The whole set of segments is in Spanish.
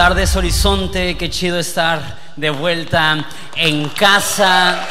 Tardes Horizonte, qué chido estar de vuelta en casa.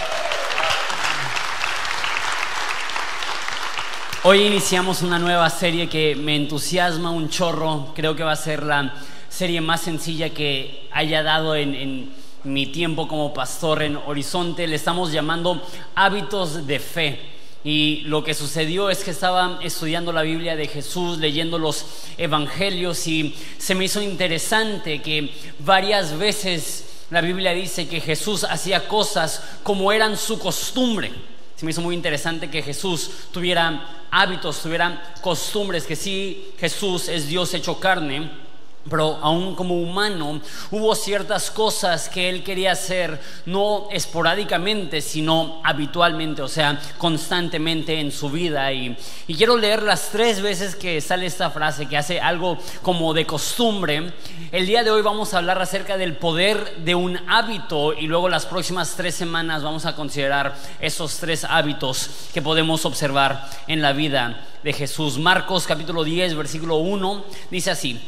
Hoy iniciamos una nueva serie que me entusiasma un chorro, creo que va a ser la serie más sencilla que haya dado en, en mi tiempo como pastor en Horizonte, le estamos llamando hábitos de fe. Y lo que sucedió es que estaba estudiando la Biblia de Jesús, leyendo los evangelios y se me hizo interesante que varias veces la Biblia dice que Jesús hacía cosas como eran su costumbre. Se me hizo muy interesante que Jesús tuviera hábitos, tuviera costumbres, que sí, Jesús es Dios hecho carne pero aún como humano hubo ciertas cosas que él quería hacer no esporádicamente, sino habitualmente, o sea, constantemente en su vida. Y, y, quiero leer las tres veces que sale esta frase, que hace algo como de costumbre. El día de hoy vamos a hablar acerca del poder de un hábito y luego las próximas tres semanas vamos a considerar esos tres hábitos que podemos observar en la vida de Jesús. Marcos capítulo 10, versículo 1, dice así.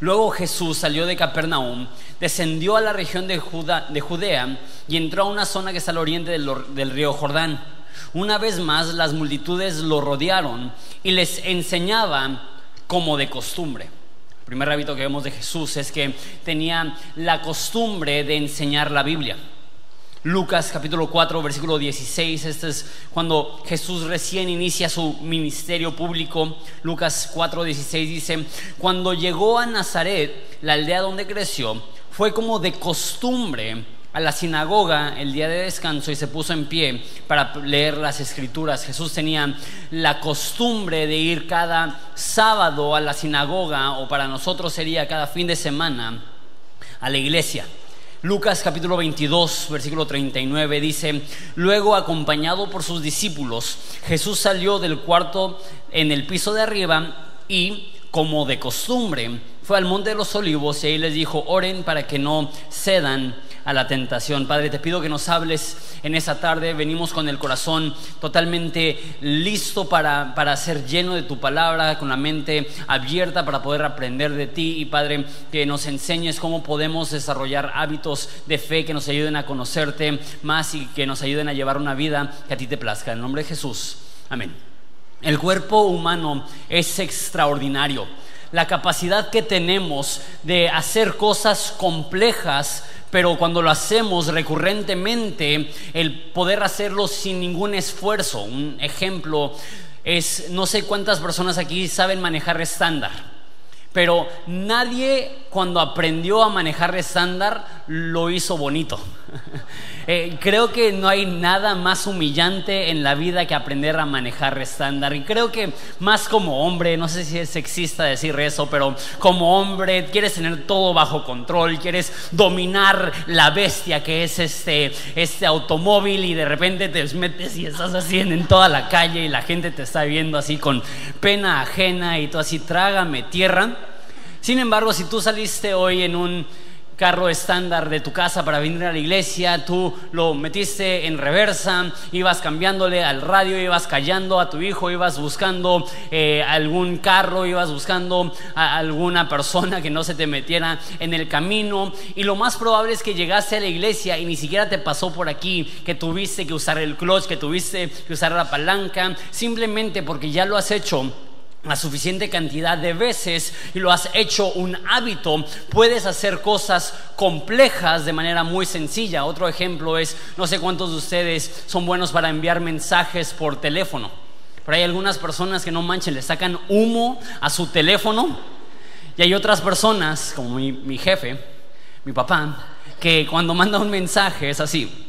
Luego Jesús salió de Capernaum, descendió a la región de, Judea y entró a una zona que está al oriente del, del río Jordán. Una vez más las multitudes lo rodearon y les enseñaba como de costumbre. El primer hábito que vemos de Jesús es que tenía la costumbre de enseñar la Biblia. Lucas capítulo 4, versículo 16, este es cuando Jesús recién inicia su ministerio público. Lucas 4, 16 dice, cuando llegó a Nazaret, la aldea donde creció, fue como de costumbre a la sinagoga el día de descanso y se puso en pie para leer las escrituras. Jesús tenía la costumbre de ir cada sábado a la sinagoga o para nosotros sería cada fin de semana a la iglesia. Lucas capítulo 22, versículo 39 dice, luego acompañado por sus discípulos, Jesús salió del cuarto en el piso de arriba y, como de costumbre, fue al monte de los olivos y ahí les dijo, oren para que no cedan a la tentación. Padre, te pido que nos hables en esa tarde. Venimos con el corazón totalmente listo para, para ser lleno de tu palabra, con la mente abierta para poder aprender de ti. Y Padre, que nos enseñes cómo podemos desarrollar hábitos de fe que nos ayuden a conocerte más y que nos ayuden a llevar una vida que a ti te plazca. En nombre de Jesús. Amén. El cuerpo humano es extraordinario. La capacidad que tenemos de hacer cosas complejas pero cuando lo hacemos recurrentemente, el poder hacerlo sin ningún esfuerzo. Un ejemplo es, no sé cuántas personas aquí saben manejar estándar, pero nadie cuando aprendió a manejar estándar lo hizo bonito. Eh, creo que no hay nada más humillante en la vida que aprender a manejar estándar. Y creo que más como hombre, no sé si es sexista decir eso, pero como hombre quieres tener todo bajo control, quieres dominar la bestia que es este, este automóvil y de repente te metes y estás así en toda la calle y la gente te está viendo así con pena ajena y tú así trágame tierra. Sin embargo, si tú saliste hoy en un carro estándar de tu casa para venir a la iglesia, tú lo metiste en reversa, ibas cambiándole al radio, ibas callando a tu hijo, ibas buscando eh, algún carro, ibas buscando a alguna persona que no se te metiera en el camino. Y lo más probable es que llegaste a la iglesia y ni siquiera te pasó por aquí que tuviste que usar el clutch, que tuviste que usar la palanca, simplemente porque ya lo has hecho la suficiente cantidad de veces y lo has hecho un hábito, puedes hacer cosas complejas de manera muy sencilla. Otro ejemplo es, no sé cuántos de ustedes son buenos para enviar mensajes por teléfono, pero hay algunas personas que no manchen, le sacan humo a su teléfono y hay otras personas, como mi, mi jefe, mi papá, que cuando manda un mensaje es así.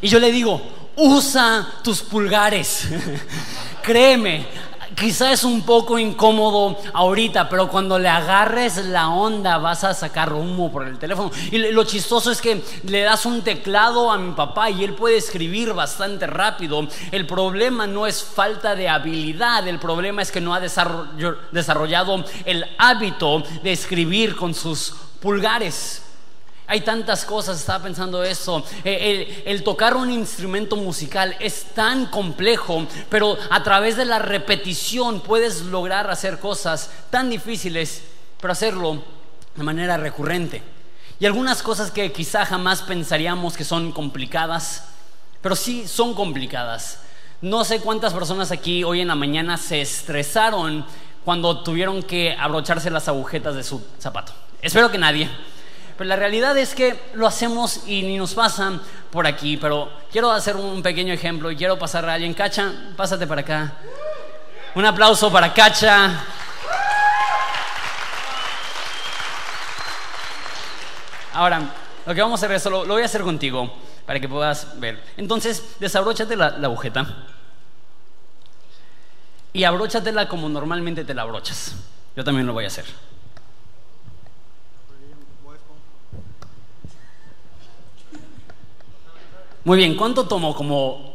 Y yo le digo, usa tus pulgares. Créeme, quizá es un poco incómodo ahorita, pero cuando le agarres la onda vas a sacar humo por el teléfono. Y lo chistoso es que le das un teclado a mi papá y él puede escribir bastante rápido. El problema no es falta de habilidad, el problema es que no ha desarrollado el hábito de escribir con sus pulgares. Hay tantas cosas, estaba pensando eso. Eh, el, tocar un instrumento musical es tan complejo, pero a través de la repetición puedes lograr hacer cosas tan difíciles, pero hacerlo de manera recurrente. Y algunas cosas que quizá jamás pensaríamos que son complicadas, pero sí son complicadas. No sé cuántas personas aquí hoy en la mañana se estresaron cuando tuvieron que abrocharse las agujetas de su zapato. Espero que nadie. Pero la realidad es que lo hacemos y ni nos pasan por aquí. Pero quiero hacer un pequeño ejemplo y quiero pasar a alguien. Cacha, pásate para acá. Un aplauso para Cacha. Ahora, lo que vamos a hacer es, lo, lo voy a hacer contigo para que puedas ver. Entonces, desabróchate la, la agujeta y abróchatela como normalmente te la abrochas. Yo también lo voy a hacer. Muy bien, ¿cuánto tomó? Como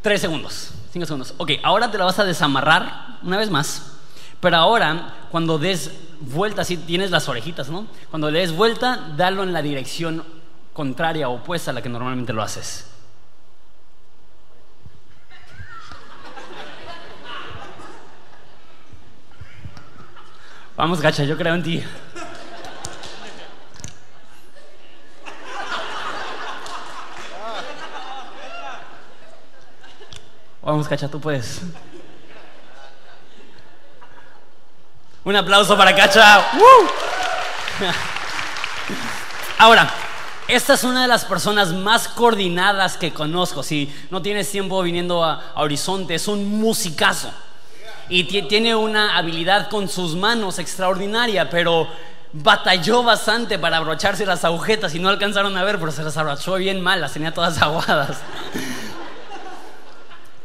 tres segundos, cinco segundos. Ok, ahora te la vas a desamarrar una vez más. Pero ahora, cuando des vuelta, si tienes las orejitas, ¿no? Cuando le des vuelta, dalo en la dirección contraria, opuesta a la que normalmente lo haces. Vamos, gacha, yo creo en ti. Vamos, Cacha, tú puedes. Un aplauso para Cacha. Ahora, esta es una de las personas más coordinadas que conozco. Si no tienes tiempo viniendo a, Horizonte, es un musicazo. Y tiene una habilidad con sus manos extraordinaria, pero batalló bastante para abrocharse las agujetas y no alcanzaron a ver, pero se las abrochó bien mal, las tenía todas aguadas.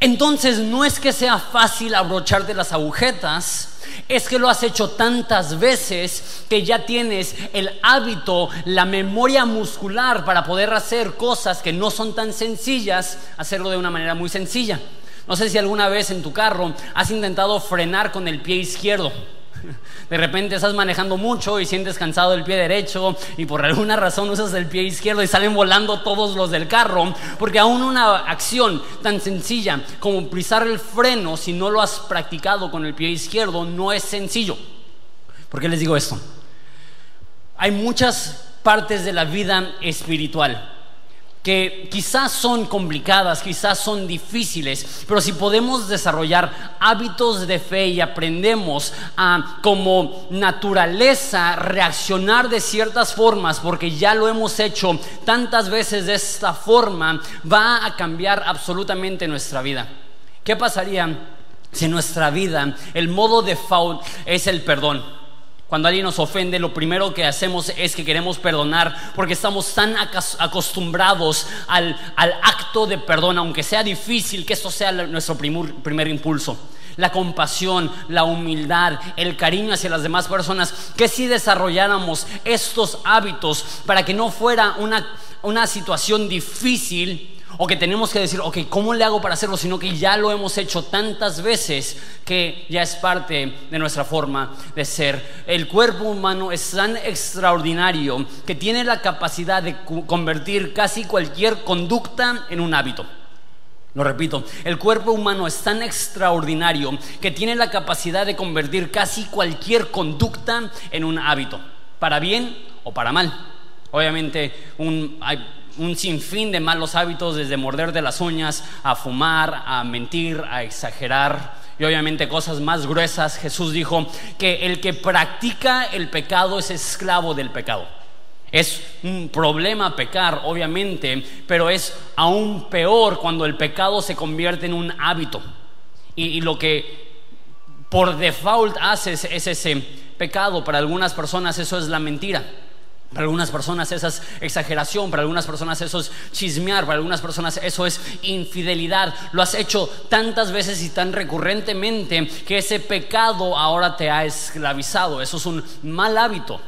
Entonces no es que sea fácil abrocharte las agujetas, es que lo has hecho tantas veces que ya tienes el hábito, la memoria muscular para poder hacer cosas que no son tan sencillas, hacerlo de una manera muy sencilla. No sé si alguna vez en tu carro has intentado frenar con el pie izquierdo. De repente estás manejando mucho y sientes cansado el pie derecho y por alguna razón usas el pie izquierdo y salen volando todos los del carro, porque aún una acción tan sencilla como pisar el freno, si no lo has practicado con el pie izquierdo, no es sencillo. ¿Por qué les digo esto? Hay muchas partes de la vida espiritual que quizás son complicadas, quizás son difíciles, pero si podemos desarrollar hábitos de fe y aprendemos a como naturaleza reaccionar de ciertas formas, porque ya lo hemos hecho tantas veces de esta forma, va a cambiar absolutamente nuestra vida. ¿Qué pasaría si nuestra vida el modo default es el perdón? Cuando alguien nos ofende, lo primero que hacemos es que queremos perdonar porque estamos tan acostumbrados al, acto de perdón, aunque sea difícil que eso sea nuestro primer, primer impulso. La compasión, la humildad, el cariño hacia las demás personas, que si desarrolláramos estos hábitos para que no fuera una, una situación difícil, o que tenemos que decir, ok, ¿cómo le hago para hacerlo? Sino que ya lo hemos hecho tantas veces que ya es parte de nuestra forma de ser. El cuerpo humano es tan extraordinario que tiene la capacidad de convertir casi cualquier conducta en un hábito. Lo repito, el cuerpo humano es tan extraordinario que tiene la capacidad de convertir casi cualquier conducta en un hábito, para bien o para mal. Obviamente, un, un sinfín de malos hábitos, desde morder de las uñas, a fumar, a mentir, a exagerar y obviamente cosas más gruesas. Jesús dijo que el que practica el pecado es esclavo del pecado. Es un problema pecar, obviamente, pero es aún peor cuando el pecado se convierte en un hábito. Y, lo que por default haces es ese pecado. Para algunas personas eso es la mentira. Para algunas personas eso es exageración, para algunas personas eso es chismear, para algunas personas eso es infidelidad. Lo has hecho tantas veces y tan recurrentemente que ese pecado ahora te ha esclavizado. Eso es un mal hábito.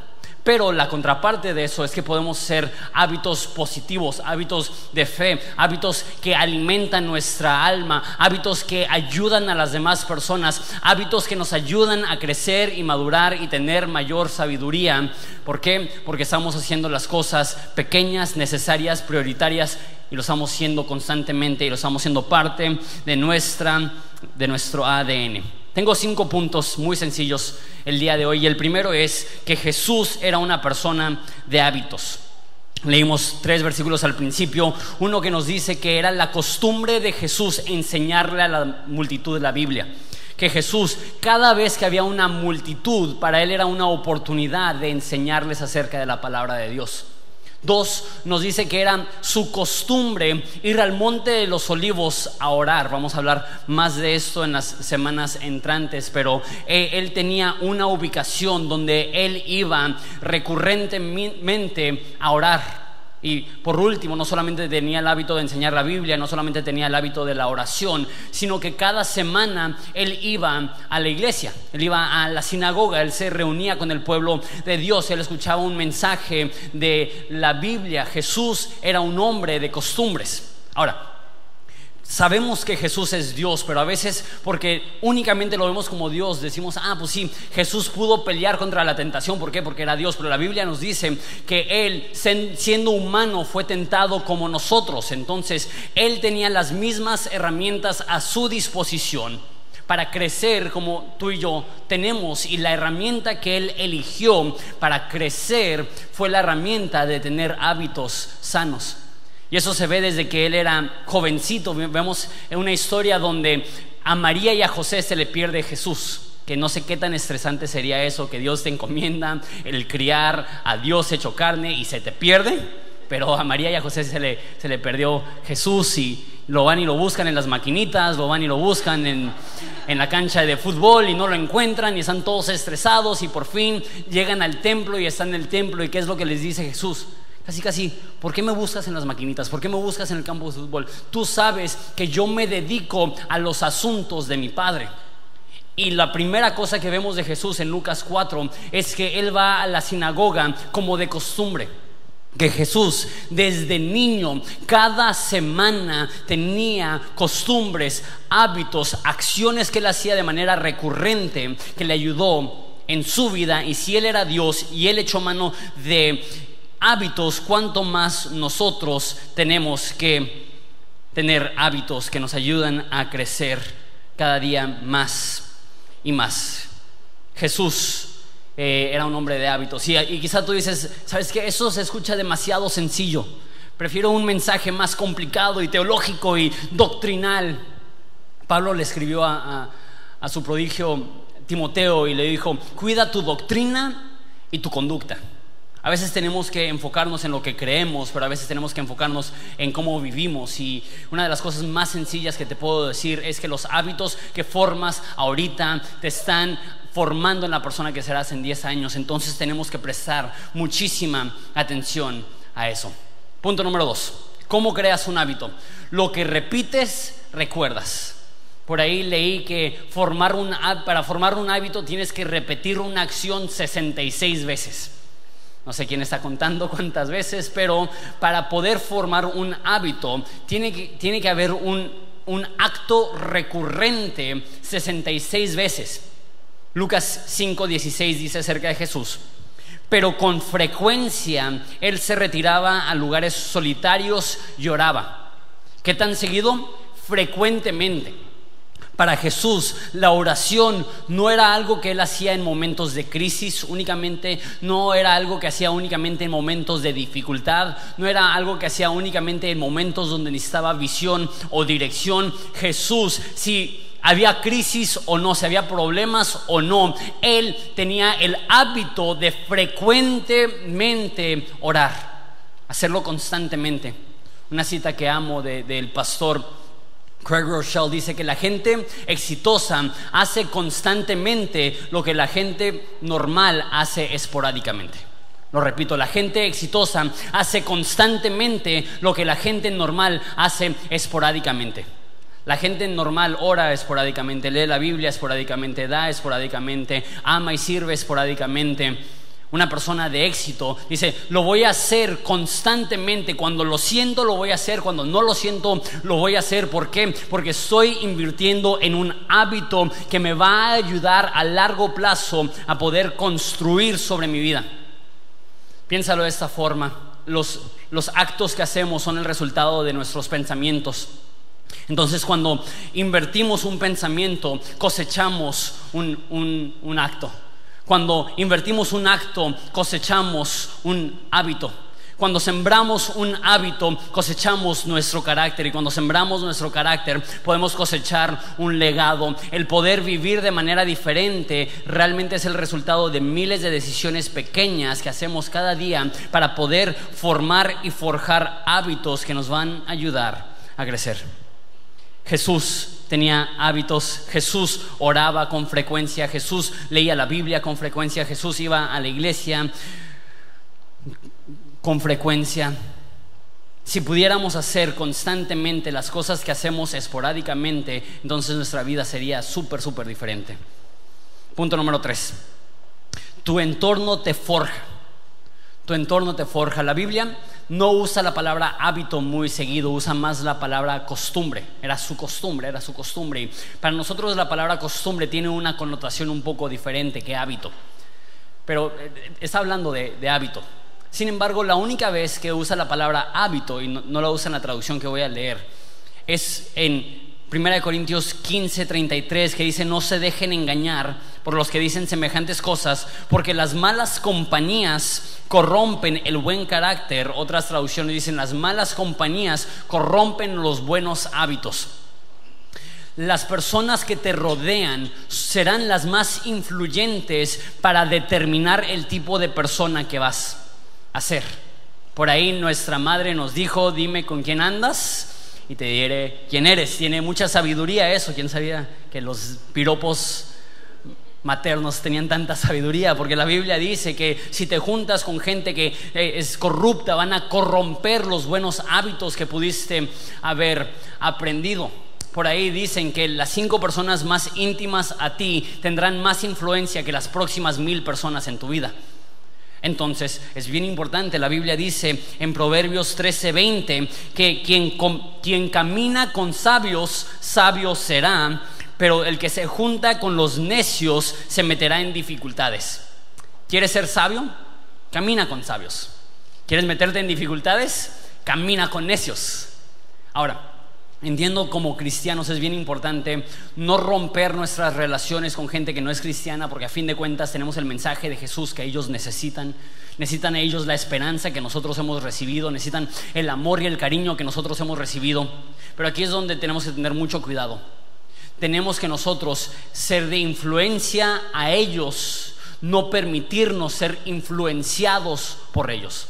Pero la contraparte de eso es que podemos ser hábitos positivos, hábitos de fe, hábitos que alimentan nuestra alma, hábitos que ayudan a las demás personas, hábitos que nos ayudan a crecer y madurar y tener mayor sabiduría. ¿Por qué? Porque estamos haciendo las cosas pequeñas, necesarias, prioritarias y lo estamos haciendo constantemente y lo estamos haciendo parte de nuestra de nuestro ADN. Tengo cinco puntos muy sencillos el día de hoy. el primero es que Jesús era una persona de hábitos. Leímos tres versículos al principio. Uno que nos dice que era la costumbre de Jesús enseñarle a la multitud de la Biblia. Que Jesús, cada vez que había una multitud, para él era una oportunidad de enseñarles acerca de la palabra de Dios. Dos, nos dice que era su costumbre ir al monte de los olivos a orar. Vamos a hablar más de esto en las semanas entrantes, pero eh, él tenía una ubicación donde él iba recurrentemente a orar. Y por último, no solamente tenía el hábito de enseñar la Biblia, no solamente tenía el hábito de la oración, sino que cada semana él iba a la iglesia, él iba a la sinagoga, él se reunía con el pueblo de Dios, él escuchaba un mensaje de la Biblia. Jesús era un hombre de costumbres. Ahora, Sabemos que Jesús es Dios, pero a veces porque únicamente lo vemos como Dios, decimos, ah, pues sí, Jesús pudo pelear contra la tentación, ¿por qué? Porque era Dios, pero la Biblia nos dice que Él, siendo humano, fue tentado como nosotros, entonces Él tenía las mismas herramientas a su disposición para crecer como tú y yo tenemos y la herramienta que Él eligió para crecer fue la herramienta de tener hábitos sanos. Y eso se ve desde que él era jovencito. Vemos una historia donde a María y a José se le pierde Jesús. Que no sé qué tan estresante sería eso, que Dios te encomienda el criar a Dios hecho carne y se te pierde. Pero a María y a José se le, se le perdió Jesús y lo van y lo buscan en las maquinitas, lo van y lo buscan en, en la cancha de fútbol y no lo encuentran y están todos estresados y por fin llegan al templo y están en el templo y qué es lo que les dice Jesús. Casi, casi, ¿por qué me buscas en las maquinitas? ¿Por qué me buscas en el campo de fútbol? Tú sabes que yo me dedico a los asuntos de mi Padre. Y la primera cosa que vemos de Jesús en Lucas 4 es que Él va a la sinagoga como de costumbre. Que Jesús desde niño cada semana tenía costumbres, hábitos, acciones que Él hacía de manera recurrente que le ayudó en su vida. Y si Él era Dios y Él echó mano de hábitos, cuanto más nosotros tenemos que tener hábitos que nos ayudan a crecer cada día más y más. Jesús eh, era un hombre de hábitos y, quizá tú dices, ¿sabes qué? Eso se escucha demasiado sencillo. Prefiero un mensaje más complicado y teológico y doctrinal. Pablo le escribió a su prodigio Timoteo y le dijo, cuida tu doctrina y tu conducta. A veces tenemos que enfocarnos en lo que creemos, pero a veces tenemos que enfocarnos en cómo vivimos. Y una de las cosas más sencillas que te puedo decir es que los hábitos que formas ahorita te están formando en la persona que serás en 10 años. Entonces tenemos que prestar muchísima atención a eso. Punto número dos. ¿Cómo creas un hábito? Lo que repites, recuerdas. Por ahí leí que formar un, para formar un hábito tienes que repetir una acción 66 veces. No sé quién está contando cuántas veces, pero para poder formar un hábito tiene que, tiene que haber un, un acto recurrente 66 veces. Lucas 5:16 dice acerca de Jesús, pero con frecuencia él se retiraba a lugares solitarios y oraba. ¿Qué tan seguido? Frecuentemente. Para Jesús la oración no era algo que él hacía en momentos de crisis únicamente, no era algo que hacía únicamente en momentos de dificultad, no era algo que hacía únicamente en momentos donde necesitaba visión o dirección. Jesús, si había crisis o no, si había problemas o no, él tenía el hábito de frecuentemente orar, hacerlo constantemente. Una cita que amo del pastor Craig Rochelle dice que la gente exitosa hace constantemente lo que la gente normal hace esporádicamente. Lo repito, la gente exitosa hace constantemente lo que la gente normal hace esporádicamente. La gente normal ora esporádicamente, lee la Biblia esporádicamente, da esporádicamente, ama y sirve esporádicamente. Una persona de éxito, dice, lo voy a hacer constantemente, cuando lo siento lo voy a hacer, cuando no lo siento lo voy a hacer. ¿Por qué? Porque estoy invirtiendo en un hábito que me va a ayudar a largo plazo a poder construir sobre mi vida. Piénsalo de esta forma, los, los actos que hacemos son el resultado de nuestros pensamientos. Entonces cuando invertimos un pensamiento, cosechamos un, un acto. Cuando invertimos un acto, cosechamos un hábito. Cuando sembramos un hábito, cosechamos nuestro carácter y cuando sembramos nuestro carácter, podemos cosechar un legado. El poder vivir de manera diferente realmente es el resultado de miles de decisiones pequeñas que hacemos cada día para poder formar y forjar hábitos que nos van a ayudar a crecer. Jesús tenía hábitos, Jesús oraba con frecuencia, Jesús leía la Biblia con frecuencia, Jesús iba a la iglesia con frecuencia. Si pudiéramos hacer constantemente las cosas que hacemos esporádicamente, entonces nuestra vida sería súper, súper diferente. Punto número tres. Tu entorno te forja. Tu entorno te forja. La Biblia no usa la palabra hábito muy seguido, usa más la palabra costumbre. Era su costumbre, era su costumbre. Y para nosotros la palabra costumbre tiene una connotación un poco diferente que hábito. Pero eh, está hablando de, hábito. Sin embargo, la única vez que usa la palabra hábito, y no, no la usa en la traducción que voy a leer, es en 1 Corintios 15, 33, que dice, no se dejen engañar por los que dicen semejantes cosas, porque las malas compañías corrompen el buen carácter. Otras traducciones dicen, las malas compañías corrompen los buenos hábitos. Las personas que te rodean serán las más influyentes para determinar el tipo de persona que vas a ser. Por ahí nuestra madre nos dijo, dime con quién andas y te diré quién eres. Tiene mucha sabiduría eso. ¿Quién sabía que los piropos maternos tenían tanta sabiduría? Porque la Biblia dice que si te juntas con gente que eh, es corrupta, van a corromper los buenos hábitos que pudiste haber aprendido. Por ahí dicen que las cinco personas más íntimas a ti tendrán más influencia que las próximas mil personas en tu vida. Entonces, es bien importante, la Biblia dice en Proverbios 13:20 que quien, camina con sabios, sabio será, pero el que se junta con los necios se meterá en dificultades. ¿Quieres ser sabio? Camina con sabios. ¿Quieres meterte en dificultades? Camina con necios. Ahora, Entiendo como cristianos es bien importante no romper nuestras relaciones con gente que no es cristiana porque a fin de cuentas tenemos el mensaje de Jesús que ellos necesitan. Necesitan ellos la esperanza que nosotros hemos recibido, necesitan el amor y el cariño que nosotros hemos recibido. Pero aquí es donde tenemos que tener mucho cuidado. Tenemos que nosotros ser de influencia a ellos, no permitirnos ser influenciados por ellos.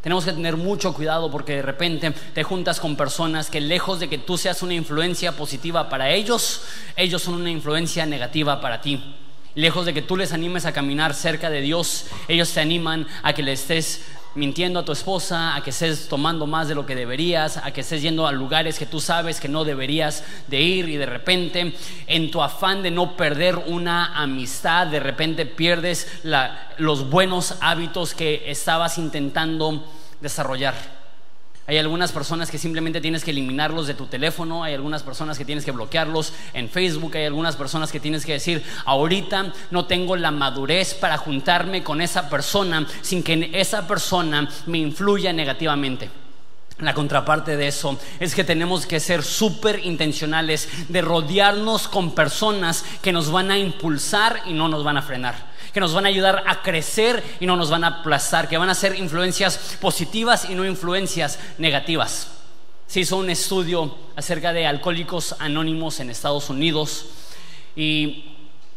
Tenemos que tener mucho cuidado porque de repente te juntas con personas que lejos de que tú seas una influencia positiva para ellos, ellos son una influencia negativa para ti. Lejos de que tú les animes a caminar cerca de Dios, ellos te animan a que le estés mintiendo a tu esposa, a que estés tomando más de lo que deberías, a que estés yendo a lugares que tú sabes que no deberías de ir y de repente en tu afán de no perder una amistad, de repente pierdes los buenos hábitos que estabas intentando desarrollar. Hay algunas personas que simplemente tienes que eliminarlos de tu teléfono, hay algunas personas que tienes que bloquearlos en Facebook, hay algunas personas que tienes que decir, ahorita no tengo la madurez para juntarme con esa persona sin que esa persona me influya negativamente. La contraparte de eso es que tenemos que ser súper intencionales de rodearnos con personas que nos van a impulsar y no nos van a frenar que nos van a ayudar a crecer y no nos van a aplazar, que van a ser influencias positivas y no influencias negativas. Se hizo un estudio acerca de alcohólicos anónimos en Estados Unidos y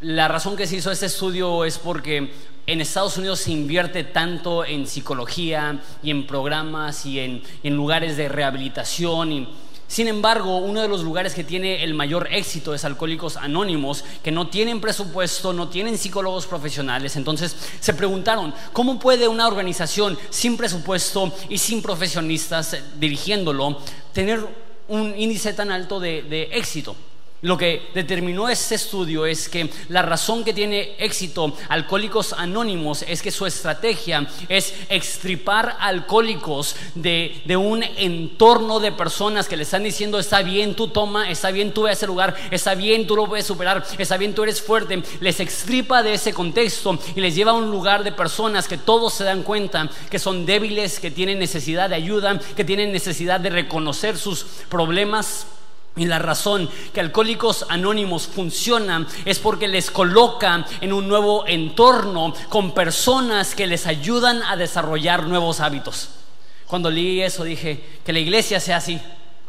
la razón que se hizo este estudio es porque en Estados Unidos se invierte tanto en psicología y en programas y en, en lugares de rehabilitación y sin embargo, uno de los lugares que tiene el mayor éxito es Alcohólicos Anónimos, que no tienen presupuesto, no tienen psicólogos profesionales. Entonces se preguntaron, ¿cómo puede una organización sin presupuesto y sin profesionistas dirigiéndolo tener un índice tan alto de, éxito? Lo que determinó este estudio es que la razón que tiene éxito Alcohólicos Anónimos es que su estrategia es extripar alcohólicos de, de, un entorno de personas que le están diciendo está bien, tú toma, está bien, tú ve a ese lugar, está bien, tú lo puedes superar, está bien, tú eres fuerte. Les extripa de ese contexto y les lleva a un lugar de personas que todos se dan cuenta que son débiles, que tienen necesidad de ayuda, que tienen necesidad de reconocer sus problemas y la razón que Alcohólicos Anónimos funcionan es porque les coloca en un nuevo entorno con personas que les ayudan a desarrollar nuevos hábitos. Cuando leí eso dije que la iglesia sea así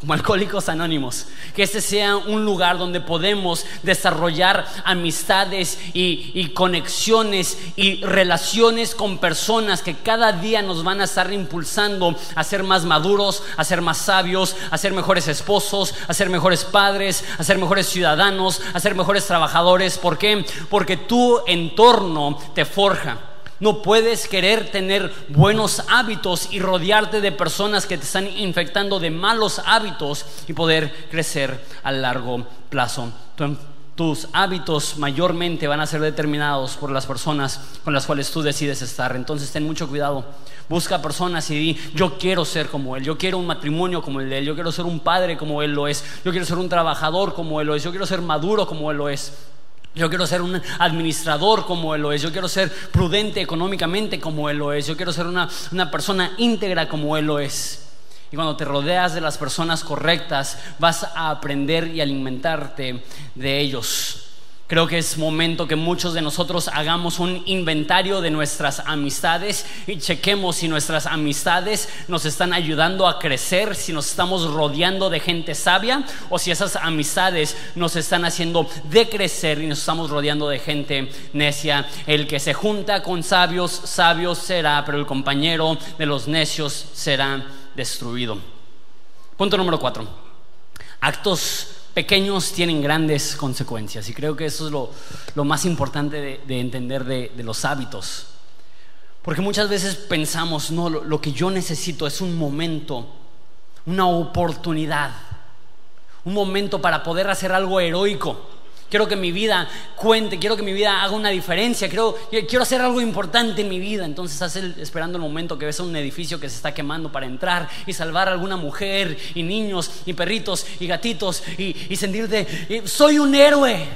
como Alcohólicos Anónimos, que este sea un lugar donde podemos desarrollar amistades y, conexiones y relaciones con personas que cada día nos van a estar impulsando a ser más maduros, a ser más sabios, a ser mejores esposos, a ser mejores padres, a ser mejores ciudadanos, a ser mejores trabajadores. ¿Por qué? Porque tu entorno te forja. No puedes querer tener buenos hábitos y rodearte de personas que te están infectando de malos hábitos y poder crecer a largo plazo. tus hábitos mayormente van a ser determinados por las personas con las cuales tú decides estar. Entonces ten mucho cuidado. Busca personas y di, yo quiero ser como él, yo quiero un matrimonio como el de él, yo quiero ser un padre como él lo es, yo quiero ser un trabajador como él lo es, yo quiero ser maduro como él lo es. Yo quiero ser un administrador como Él lo es. Yo quiero ser prudente económicamente como Él lo es. Yo quiero ser una, una, persona íntegra como Él lo es. Y cuando te rodeas de las personas correctas, vas a aprender y alimentarte de ellos. Creo que es momento que muchos de nosotros hagamos un inventario de nuestras amistades y chequemos si nuestras amistades nos están ayudando a crecer, si nos estamos rodeando de gente sabia o si esas amistades nos están haciendo decrecer y nos estamos rodeando de gente necia. El que se junta con sabios, sabios será, pero el compañero de los necios será destruido. Punto número cuatro. Actos pequeños tienen grandes consecuencias. Y creo que eso es lo, más importante de, entender de, los hábitos. Porque muchas veces pensamos, no, lo que yo necesito es un momento, una oportunidad, un momento para poder hacer algo heroico quiero que mi vida cuente, quiero que mi vida haga una diferencia, quiero, quiero hacer algo importante en mi vida. Entonces estás esperando el momento que ves un edificio que se está quemando para entrar y salvar a alguna mujer y niños y perritos y gatitos y, sentirte, soy un héroe.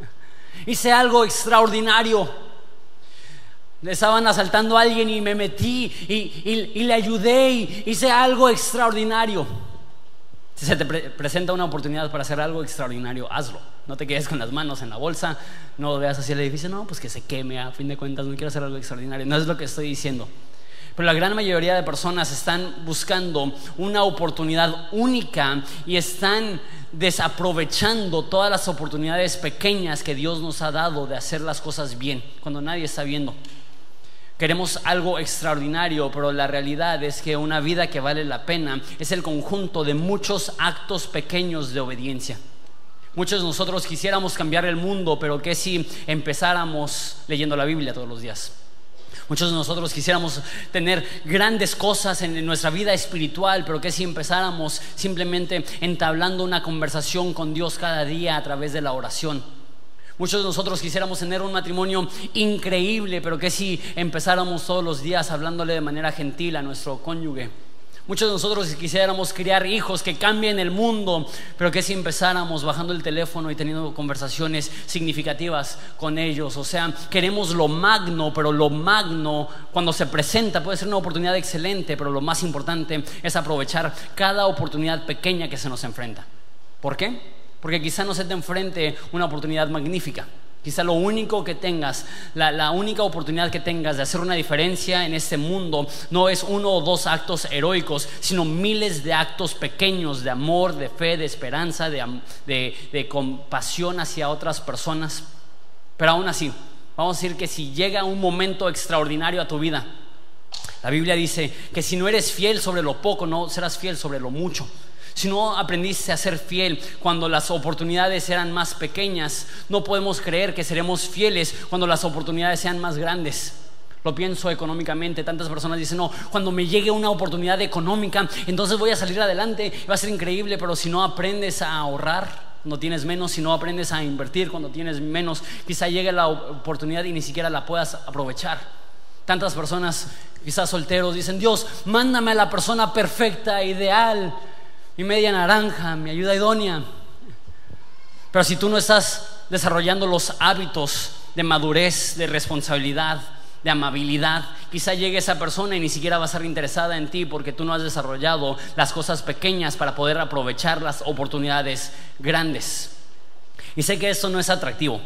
Hice algo extraordinario. Estaban asaltando a alguien y me metí y, y le ayudé y hice algo extraordinario. Si se te presenta una oportunidad para hacer algo extraordinario, hazlo. No te quedes con las manos en la bolsa, no veas así el edificio, no, pues que se queme, a fin de cuentas, no quiero hacer algo extraordinario. No es lo que estoy diciendo. Pero la gran mayoría de personas están buscando una oportunidad única y están desaprovechando todas las oportunidades pequeñas que Dios nos ha dado de hacer las cosas bien, cuando nadie está viendo. Queremos algo extraordinario, pero la realidad es que una vida que vale la pena es el conjunto de muchos actos pequeños de obediencia. Muchos de nosotros quisiéramos cambiar el mundo, pero ¿qué si empezáramos leyendo la Biblia todos los días? Muchos de nosotros quisiéramos tener grandes cosas en nuestra vida espiritual, pero ¿qué si empezáramos simplemente entablando una conversación con Dios cada día a través de la oración? Muchos de nosotros quisiéramos tener un matrimonio increíble, pero que si empezáramos todos los días hablándole de manera gentil a nuestro cónyuge. Muchos de nosotros quisiéramos criar hijos que cambien el mundo, pero que si empezáramos bajando el teléfono y teniendo conversaciones significativas con ellos. O sea, queremos lo magno, pero lo magno cuando se presenta puede ser una oportunidad excelente, pero lo más importante es aprovechar cada oportunidad pequeña que se nos enfrenta. ¿Por qué? Porque quizá no se te enfrente una oportunidad magnífica. Quizá lo único que tengas, la, única oportunidad que tengas de hacer una diferencia en este mundo no es uno o dos actos heroicos, sino miles de actos pequeños de amor, de fe, de esperanza, de, de compasión hacia otras personas. Pero aún así, vamos a decir que si llega un momento extraordinario a tu vida, la Biblia dice que si no eres fiel sobre lo poco, no serás fiel sobre lo mucho. Si no aprendiste a ser fiel cuando las oportunidades eran más pequeñas, no podemos creer que seremos fieles cuando las oportunidades sean más grandes. Lo pienso económicamente, tantas personas dicen, no, cuando me llegue una oportunidad económica, entonces voy a salir adelante, va a ser increíble, pero si no aprendes a ahorrar, cuando tienes menos, si no aprendes a invertir cuando tienes menos, quizá llegue la oportunidad y ni siquiera la puedas aprovechar. Tantas personas, quizás solteros, dicen, Dios, mándame a la persona perfecta, ideal, mi media naranja, mi ayuda idónea. Pero si tú no estás desarrollando los hábitos de madurez, de responsabilidad, de amabilidad. Quizá llegue esa persona y ni siquiera va a estar interesada en ti porque tú no has desarrollado las cosas pequeñas para poder aprovechar las oportunidades grandes. Y sé que esto no es atractivo.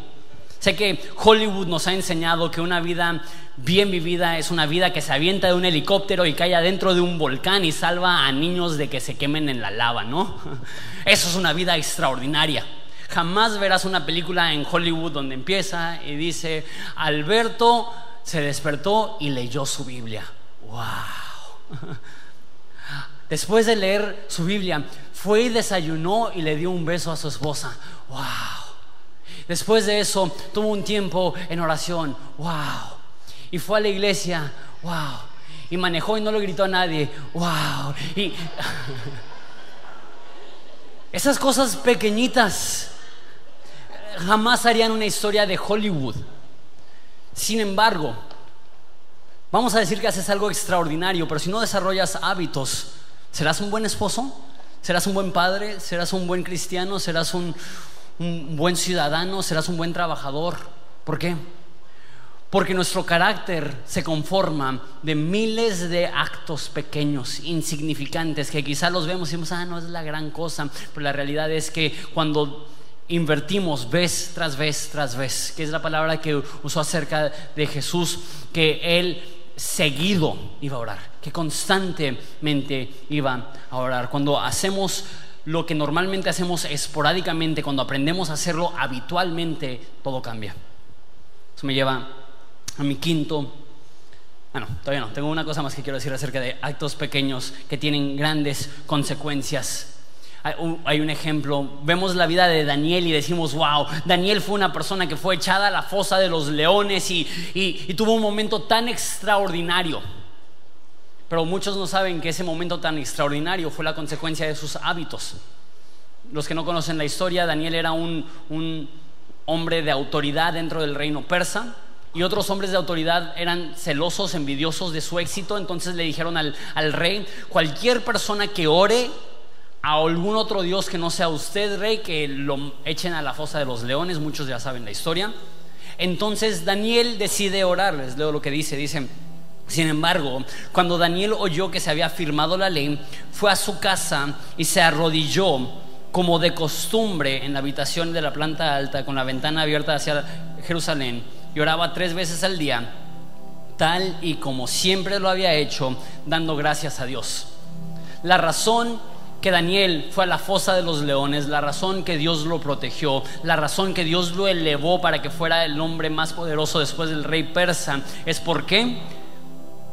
Sé que Hollywood nos ha enseñado que una vida bien vivida es una vida que se avienta de un helicóptero y cae adentro de un volcán y salva a niños de que se quemen en la lava, ¿no? Eso es una vida extraordinaria. Jamás verás una película en Hollywood donde empieza y dice, Alberto se despertó y leyó su Biblia. ¡Wow! Después de leer su Biblia, fue y desayunó y le dio un beso a su esposa. ¡Wow! Después de eso, tuvo un tiempo en oración. ¡Wow! Y fue a la iglesia. ¡Wow! Y manejó y no le gritó a nadie. ¡Wow! Y esas cosas pequeñitas jamás harían una historia de Hollywood. Sin embargo, vamos a decir que haces algo extraordinario, pero si no desarrollas hábitos, ¿serás un buen esposo? ¿Serás un buen padre? ¿Serás un buen cristiano? ¿Serás un, buen ciudadano? ¿Serás un buen trabajador? ¿Por qué? Porque nuestro carácter se conforma de miles de actos pequeños, insignificantes, que quizás los vemos y decimos, ah, no es la gran cosa, pero la realidad es que cuando invertimos vez tras vez tras vez, que es la palabra que usó acerca de Jesús, que él seguido iba a orar, que constantemente iba a orar. Cuando hacemos lo que normalmente hacemos esporádicamente, cuando aprendemos a hacerlo habitualmente, todo cambia. Eso me lleva a mi quinto. Bueno, todavía no, tengo una cosa más que quiero decir acerca de actos pequeños que tienen grandes consecuencias hay un ejemplo, vemos la vida de Daniel y decimos, wow, Daniel fue una persona que fue echada a la fosa de los leones y, tuvo un momento tan extraordinario. Pero muchos no saben que ese momento tan extraordinario fue la consecuencia de sus hábitos. Los que no conocen la historia, Daniel era un, hombre de autoridad dentro del reino persa y otros hombres de autoridad eran celosos, envidiosos de su éxito, entonces le dijeron al, al rey, cualquier persona que ore a algún otro Dios que no sea usted, rey, que lo echen a la fosa de los leones, muchos ya saben la historia. Entonces Daniel decide orar, les leo lo que dice, dice, sin embargo, cuando Daniel oyó que se había firmado la ley, fue a su casa y se arrodilló como de costumbre en la habitación de la planta alta con la ventana abierta hacia Jerusalén y oraba tres veces al día, tal y como siempre lo había hecho, dando gracias a Dios. La razón que Daniel fue a la fosa de los leones, la razón que Dios lo protegió, la razón que Dios lo elevó para que fuera el hombre más poderoso después del rey persa, es por qué?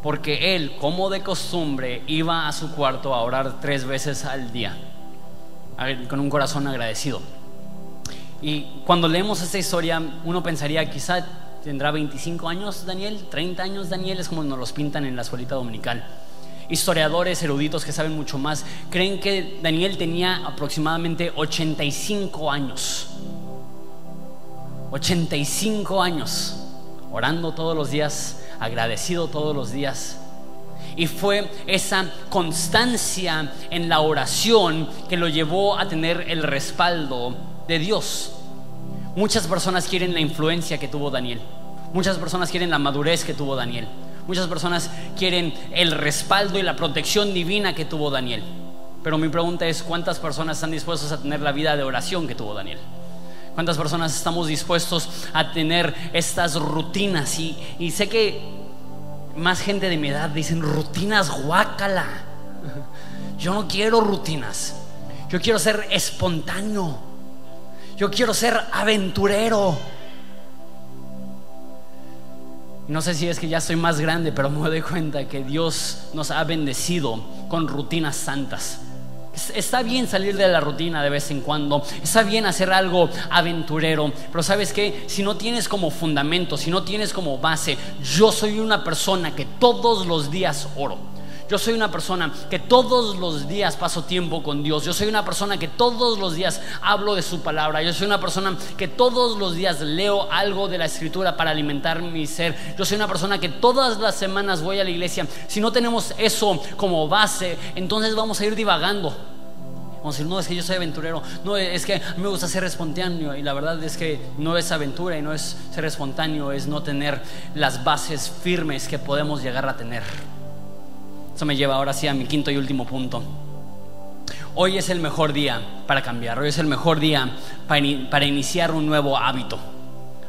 Porque él, como de costumbre, iba a su cuarto a orar tres veces al día, con un corazón agradecido. Y cuando leemos esta historia, uno pensaría, quizá tendrá 25 años Daniel, 30 años Daniel, es como nos los pintan en la escuelita dominical historiadores eruditos que saben mucho más, creen que Daniel tenía aproximadamente 85 años. 85 años, orando todos los días, agradecido todos los días. Y fue esa constancia en la oración que lo llevó a tener el respaldo de Dios. Muchas personas quieren la influencia que tuvo Daniel. Muchas personas quieren la madurez que tuvo Daniel. Muchas personas quieren el respaldo y la protección divina que tuvo Daniel. Pero mi pregunta es, ¿cuántas personas están dispuestas a tener la vida de oración que tuvo Daniel? ¿Cuántas personas estamos dispuestos a tener estas rutinas? Y, sé que más gente de mi edad dicen rutinas guácala. Yo no quiero rutinas. Yo quiero ser espontáneo. Yo quiero ser aventurero. No sé si es que ya soy más grande, pero me doy cuenta que Dios nos ha bendecido con rutinas santas. Está bien salir de la rutina de vez en cuando, está bien hacer algo aventurero, pero sabes que si no tienes como fundamento, si no tienes como base, yo soy una persona que todos los días oro. Yo soy una persona que todos los días paso tiempo con Dios. Yo soy una persona que todos los días hablo de su palabra. Yo soy una persona que todos los días leo algo de la escritura para alimentar mi ser. Yo soy una persona que todas las semanas voy a la iglesia. Si no tenemos eso como base, entonces vamos a ir divagando. Vamos a decir, no, es que yo soy aventurero. No, es que a mí me gusta ser espontáneo. Y la verdad es que no es aventura y no es ser espontáneo, es no tener las bases firmes que podemos llegar a tener. Eso me lleva ahora sí a mi quinto y último punto. Hoy es el mejor día para cambiar, hoy es el mejor día para, iniciar un nuevo hábito.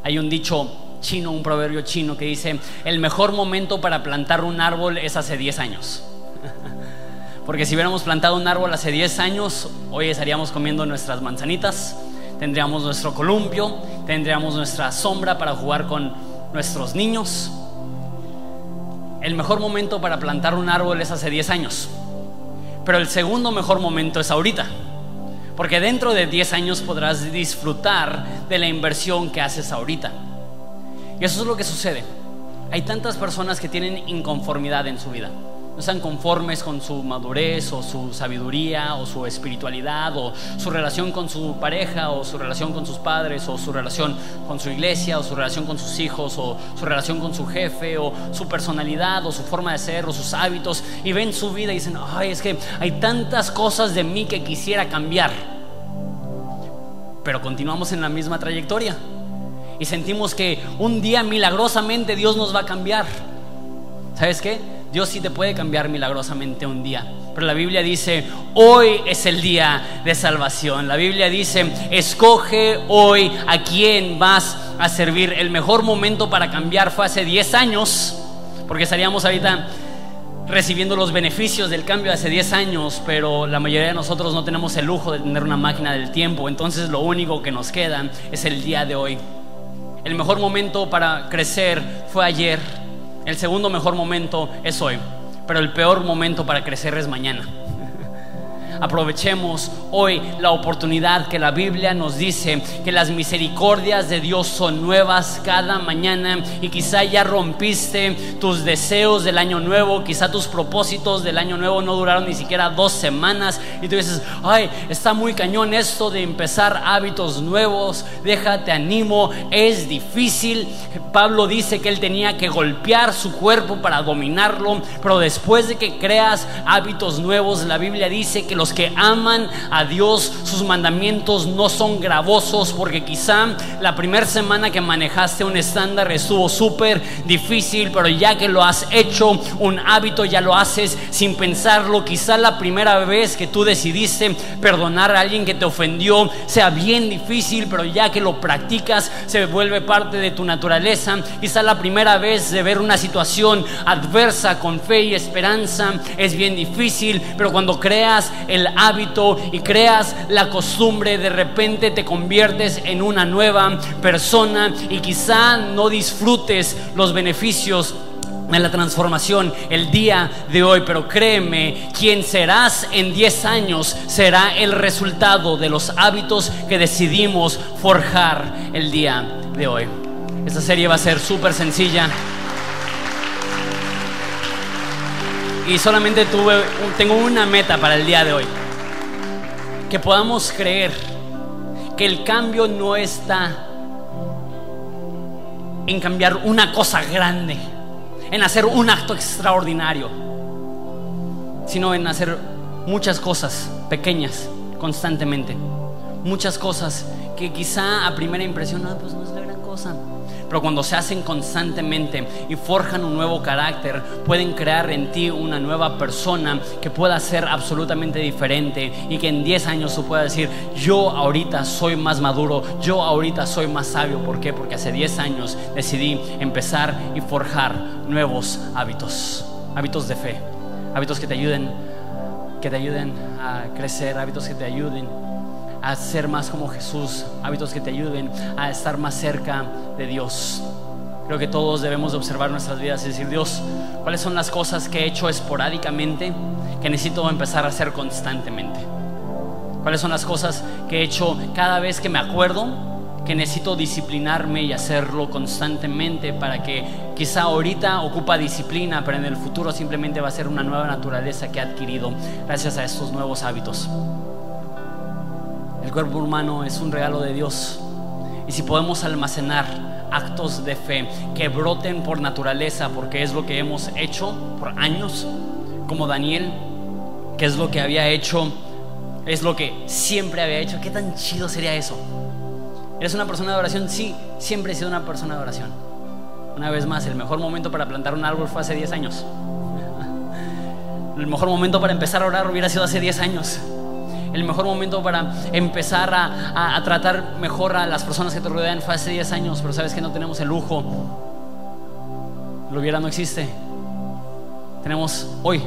Hay un dicho chino, un proverbio chino que dice, el mejor momento para plantar un árbol es hace 10 años. Porque si hubiéramos plantado un árbol hace 10 años, hoy estaríamos comiendo nuestras manzanitas, tendríamos nuestro columpio, tendríamos nuestra sombra para jugar con nuestros niños, el mejor momento para plantar un árbol es hace 10 años, pero el segundo mejor momento es ahorita, porque dentro de 10 años podrás disfrutar de la inversión que haces ahorita. Y eso es lo que sucede. Hay tantas personas que tienen inconformidad en su vida no están conformes con su madurez o su sabiduría o su espiritualidad o su relación con su pareja o su relación con sus padres o su relación con su iglesia o su relación con sus hijos o su relación con su jefe o su personalidad o su forma de ser o sus hábitos y ven su vida y dicen, ay, es que hay tantas cosas de mí que quisiera cambiar. Pero continuamos en la misma trayectoria y sentimos que un día milagrosamente Dios nos va a cambiar. ¿Sabes qué? Dios sí te puede cambiar milagrosamente un día. Pero la Biblia dice, hoy es el día de salvación. La Biblia dice, escoge hoy a quién vas a servir. El mejor momento para cambiar fue hace 10 años, porque estaríamos ahorita recibiendo los beneficios del cambio hace 10 años, pero la mayoría de nosotros no tenemos el lujo de tener una máquina del tiempo. Entonces lo único que nos queda es el día de hoy. El mejor momento para crecer fue ayer el segundo mejor momento es hoy, pero el peor momento para crecer es mañana. Aprovechemos hoy la oportunidad que la Biblia nos dice que las misericordias de Dios son nuevas cada mañana y quizá ya rompiste tus deseos del año nuevo, quizá tus propósitos del año nuevo no duraron ni siquiera dos semanas y tú dices, ay, está muy cañón esto de empezar hábitos nuevos, déjate animo, es difícil. Pablo dice que él tenía que golpear su cuerpo para dominarlo, pero después de que creas hábitos nuevos, la Biblia dice que los que aman a Dios, sus mandamientos no son gravosos, porque quizá la primera semana que manejaste un estándar estuvo súper difícil, pero ya que lo has hecho un hábito, ya lo haces sin pensarlo. Quizá la primera vez que tú decidiste perdonar a alguien que te ofendió sea bien difícil, pero ya que lo practicas se vuelve parte de tu naturaleza. Quizá la primera vez de ver una situación adversa con fe y esperanza es bien difícil, pero cuando creas el hábito y creas la costumbre, de repente te conviertes en una nueva persona y quizá no disfrutes los beneficios de la transformación el día de hoy, pero créeme, quien serás en 10 años será el resultado de los hábitos que decidimos forjar el día de hoy. Esta serie va a ser súper sencilla. Y solamente tuve, tengo una meta para el día de hoy. Que podamos creer que el cambio no está en cambiar una cosa grande, en hacer un acto extraordinario, sino en hacer muchas cosas pequeñas constantemente, muchas cosas que quizá a primera impresión no, pues no es la gran cosa pero cuando se hacen constantemente y forjan un nuevo carácter, pueden crear en ti una nueva persona que pueda ser absolutamente diferente y que en 10 años tú puedas decir, yo ahorita soy más maduro, yo ahorita soy más sabio. ¿Por qué? Porque hace 10 años decidí empezar y forjar nuevos hábitos, hábitos de fe, hábitos que te ayuden, que te ayuden a crecer, hábitos que te ayuden a ser más como Jesús, hábitos que te ayuden a estar más cerca de Dios. Creo que todos debemos observar nuestras vidas y decir, Dios, ¿cuáles son las cosas que he hecho esporádicamente que necesito empezar a hacer constantemente? ¿Cuáles son las cosas que he hecho cada vez que me acuerdo que necesito disciplinarme y hacerlo constantemente para que quizá ahorita ocupa disciplina, pero en el futuro simplemente va a ser una nueva naturaleza que he adquirido gracias a estos nuevos hábitos. Cuerpo humano es un regalo de Dios y si podemos almacenar actos de fe que broten por naturaleza, porque es lo que hemos hecho por años, como Daniel, que es lo que había hecho, es lo que siempre había hecho, ¿qué tan chido sería eso? ¿Eres una persona de oración? Sí, siempre he sido una persona de oración. Una vez más, el mejor momento para plantar un árbol fue hace 10 años. El mejor momento para empezar a orar hubiera sido hace 10 años. El mejor momento para empezar a, tratar mejor a las personas que te rodean fue hace 10 años, pero sabes que no tenemos el lujo. Lo hubiera no existe. Tenemos hoy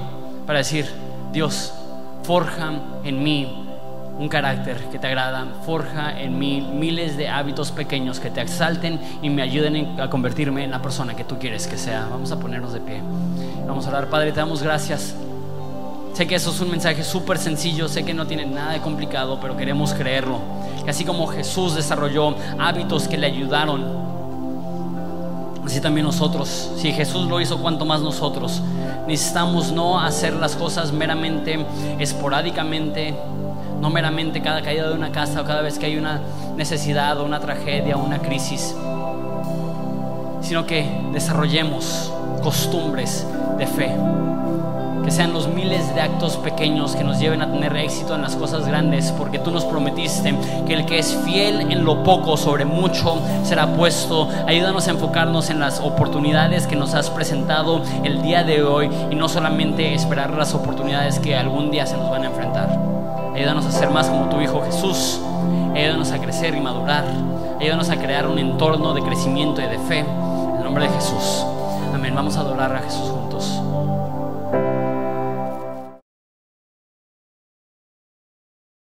para decir, Dios, forja en mí un carácter que te agrada, forja en mí miles de hábitos pequeños que te exalten y me ayuden a convertirme en la persona que tú quieres que sea. Vamos a ponernos de pie. Vamos a orar, Padre, te damos gracias. Sé que eso es un mensaje súper sencillo, sé que no tiene nada de complicado, pero queremos creerlo. Que así como Jesús desarrolló hábitos que le ayudaron, así también nosotros. Si Jesús lo hizo, cuanto más nosotros. Necesitamos no hacer las cosas meramente, esporádicamente, no meramente cada caída de una casa o cada vez que hay una necesidad o una tragedia o una crisis, sino que desarrollemos costumbres de fe. Que sean los miles de actos pequeños que nos lleven a tener éxito en las cosas grandes, porque tú nos prometiste que el que es fiel en lo poco sobre mucho será puesto. Ayúdanos a enfocarnos en las oportunidades que nos has presentado el día de hoy y no solamente esperar las oportunidades que algún día se nos van a enfrentar. Ayúdanos a ser más como tu Hijo Jesús. Ayúdanos a crecer y madurar. Ayúdanos a crear un entorno de crecimiento y de fe. En el nombre de Jesús. Amén. Vamos a adorar a Jesús.